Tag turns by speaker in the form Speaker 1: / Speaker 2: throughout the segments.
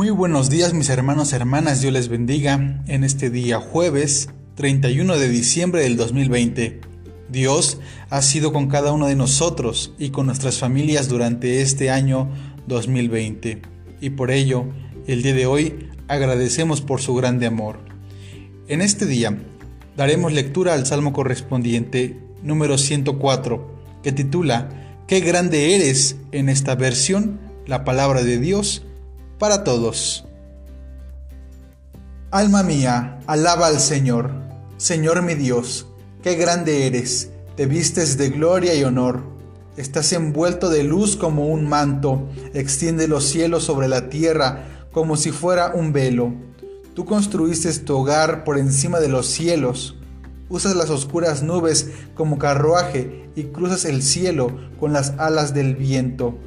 Speaker 1: Muy buenos días mis hermanos, hermanas, Dios les bendiga en este día jueves 31 de diciembre del 2020. Dios ha sido con cada uno de nosotros y con nuestras familias durante este año 2020 y por ello el día de hoy agradecemos por su grande amor. En este día daremos lectura al salmo correspondiente número 104 que titula Qué grande eres en esta versión, la palabra de Dios para todos. Alma mía, alaba al Señor, Señor mi Dios, qué grande eres, te vistes de gloria y honor, estás envuelto de luz como un manto, extiende los cielos sobre la tierra como si fuera un velo. Tú construiste tu hogar por encima de los cielos, usas las oscuras nubes como carruaje y cruzas el cielo con las alas del viento.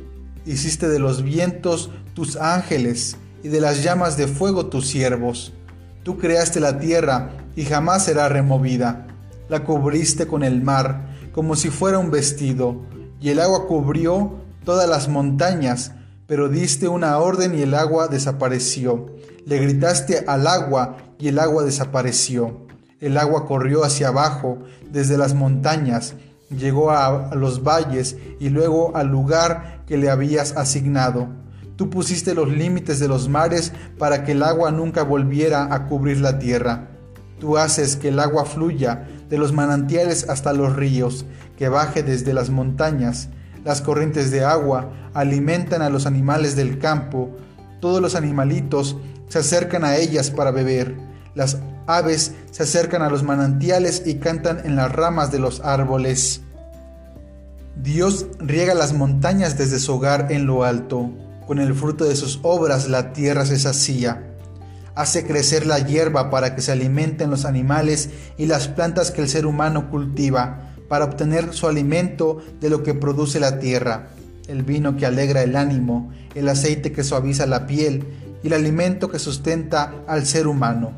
Speaker 1: Hiciste de los vientos tus ángeles y de las llamas de fuego tus siervos. Tú creaste la tierra y jamás será removida. La cubriste con el mar como si fuera un vestido, y el agua cubrió todas las montañas, pero diste una orden y el agua desapareció. Le gritaste al agua y el agua desapareció. El agua corrió hacia abajo desde las montañas, llegó a, los valles y luego al lugar que le habías asignado. Tú pusiste los límites de los mares para que el agua nunca volviera a cubrir la tierra. Tú haces que el agua fluya de los manantiales hasta los ríos, que baje desde las montañas. Las corrientes de agua alimentan a los animales del campo. Todos los animalitos se acercan a ellas para beber. Las aves se acercan a los manantiales y cantan en las ramas de los árboles. Dios riega las montañas desde su hogar en lo alto. Con el fruto de sus obras la tierra se sacía. Hace crecer la hierba para que se alimenten los animales y las plantas que el ser humano cultiva, para obtener su alimento de lo que produce la tierra, el vino que alegra el ánimo, el aceite que suaviza la piel y el alimento que sustenta al ser humano.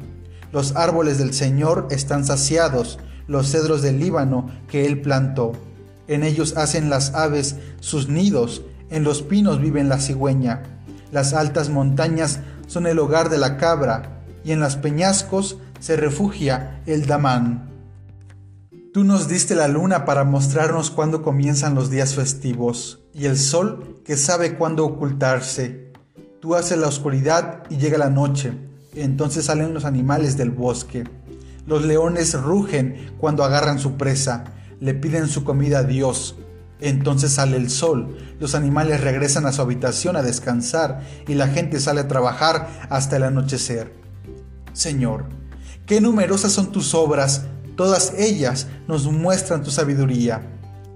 Speaker 1: Los árboles del Señor están saciados, los cedros del Líbano que Él plantó. En ellos hacen las aves sus nidos en los pinos viven la cigüeña, las altas montañas son el hogar de la cabra, y en los peñascos se refugia el damán. Tú nos diste la luna para mostrarnos cuándo comienzan los días festivos, y el sol que sabe cuándo ocultarse. Tú haces la oscuridad y llega la noche, entonces salen los animales del bosque. Los leones rugen cuando agarran su presa, le piden su comida a Dios, entonces sale el sol, los animales regresan a su habitación a descansar y la gente sale a trabajar hasta el anochecer. Señor, qué numerosas son tus obras, todas ellas nos muestran tu sabiduría.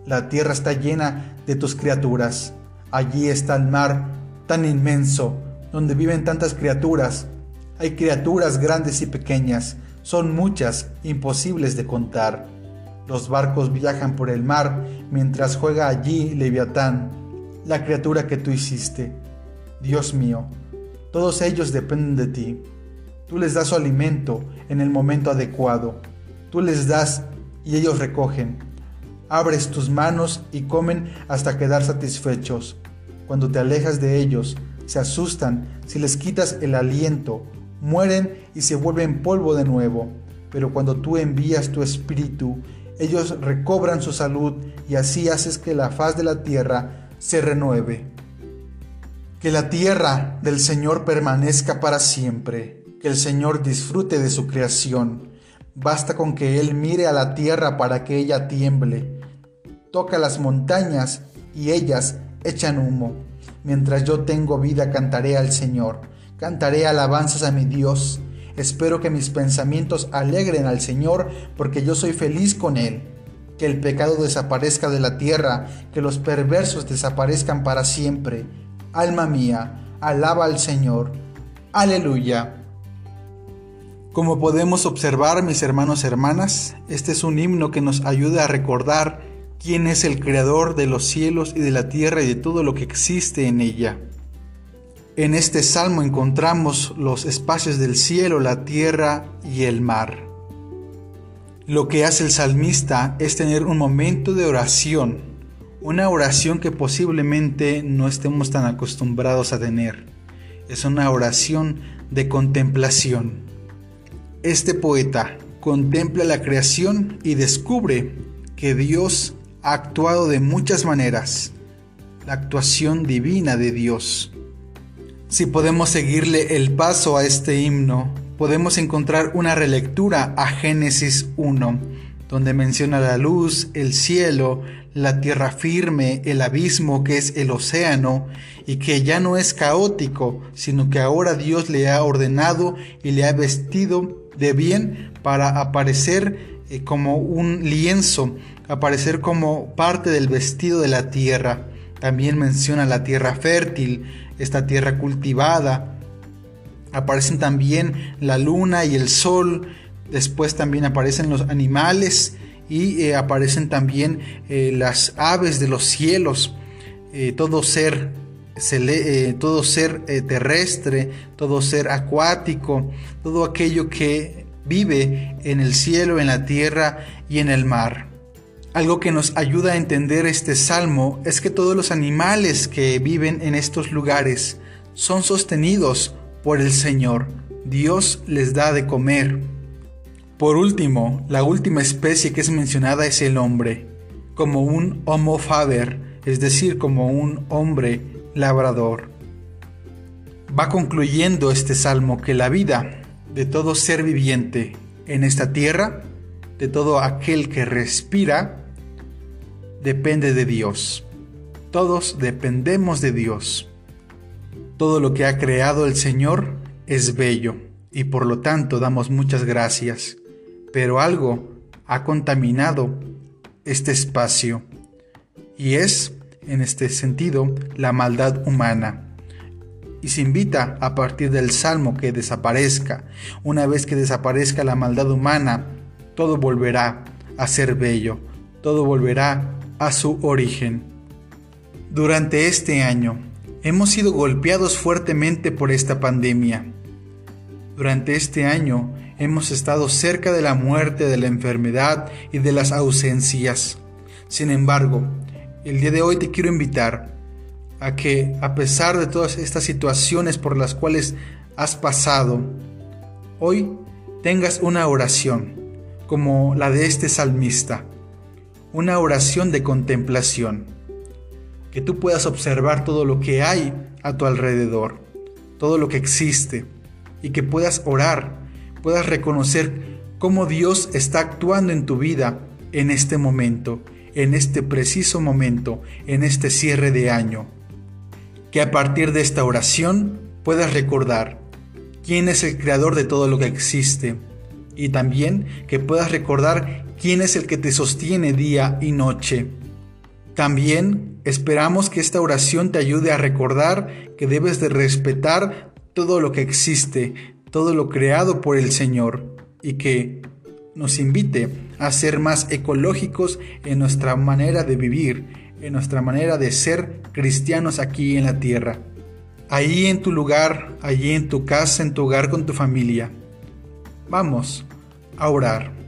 Speaker 1: La tierra está llena de tus criaturas. Allí está el mar tan inmenso, donde viven tantas criaturas. Hay criaturas grandes y pequeñas, son muchas, imposibles de contar. Los barcos viajan por el mar mientras juega allí Leviatán, la criatura que tú hiciste. Dios mío, todos ellos dependen de ti. Tú les das su alimento en el momento adecuado. Tú les das y ellos recogen. Abres tus manos y comen hasta quedar satisfechos. Cuando te alejas de ellos, se asustan si les quitas el aliento, mueren y se vuelven polvo de nuevo. Pero cuando tú envías tu espíritu ellos recobran su salud y así haces que la faz de la tierra se renueve. Que la tierra del Señor permanezca para siempre, que el Señor disfrute de su creación. Basta con que Él mire a la tierra para que ella tiemble. Toca las montañas y ellas echan humo. Mientras yo tengo vida cantaré al Señor, cantaré alabanzas a mi Dios Espero que mis pensamientos alegren al Señor porque yo soy feliz con Él. Que el pecado desaparezca de la tierra, que los perversos desaparezcan para siempre. Alma mía, alaba al Señor. Aleluya. Como podemos observar, mis hermanos y hermanas, este es un himno que nos ayuda a recordar quién es el creador de los cielos y de la tierra y de todo lo que existe en ella. En este salmo encontramos los espacios del cielo, la tierra y el mar. Lo que hace el salmista es tener un momento de oración, una oración que posiblemente no estemos tan acostumbrados a tener. es una oración de contemplación. Este poeta contempla la creación y descubre que Dios ha actuado de muchas maneras, la actuación divina de Dios. Si podemos seguirle el paso a este himno, podemos encontrar una relectura a Génesis 1, donde menciona la luz, el cielo, la tierra firme, el abismo que es el océano, y que ya no es caótico, sino que ahora Dios le ha ordenado y le ha vestido de bien para aparecer eh, como un lienzo, aparecer como parte del vestido de la tierra. También menciona la tierra fértil, esta tierra cultivada. Aparecen también la luna y el sol. Después también aparecen los animales y eh, aparecen también eh, las aves de los cielos. todo ser todo ser terrestre, todo ser acuático, todo aquello que vive en el cielo, en la tierra y en el mar. Algo que nos ayuda a entender este salmo es que todos los animales que viven en estos lugares son sostenidos por el Señor. Dios les da de comer. Por último, la última especie que es mencionada es el hombre, como un homo faber, es decir, como un hombre labrador. Va concluyendo este salmo que la vida de todo ser viviente en esta tierra, de todo aquel que respira, depende de Dios. Todos dependemos de Dios. Todo lo que ha creado el Señor es bello y por lo tanto damos muchas gracias. Pero algo ha contaminado este espacio y es, en este sentido, la maldad humana y se invita a partir del Salmo que desaparezca. Una vez que desaparezca la maldad humana, todo volverá a ser bello, todo volverá a su origen. Durante este año hemos sido golpeados fuertemente por esta pandemia. Durante este año hemos estado cerca de la muerte, de la enfermedad y de las ausencias. Sin embargo, el día de hoy te quiero invitar a que a pesar de todas estas situaciones por las cuales has pasado, hoy tengas una oración como la de este salmista, una oración de contemplación, que tú puedas observar todo lo que hay a tu alrededor, todo lo que existe, y que puedas orar, puedas reconocer cómo Dios está actuando en tu vida en este momento, en este preciso momento, en este cierre de año. Que a partir de esta oración puedas recordar quién es el creador de todo lo que existe y también que puedas recordar quién es el que te sostiene día y noche. También esperamos que esta oración te ayude a recordar que debes de respetar todo lo que existe, todo lo creado por el Señor y que nos invite a ser más ecológicos en nuestra manera de vivir, en nuestra manera de ser cristianos aquí en la tierra. Ahí en tu lugar, allí en tu casa, en tu hogar con tu familia. Vamos a orar.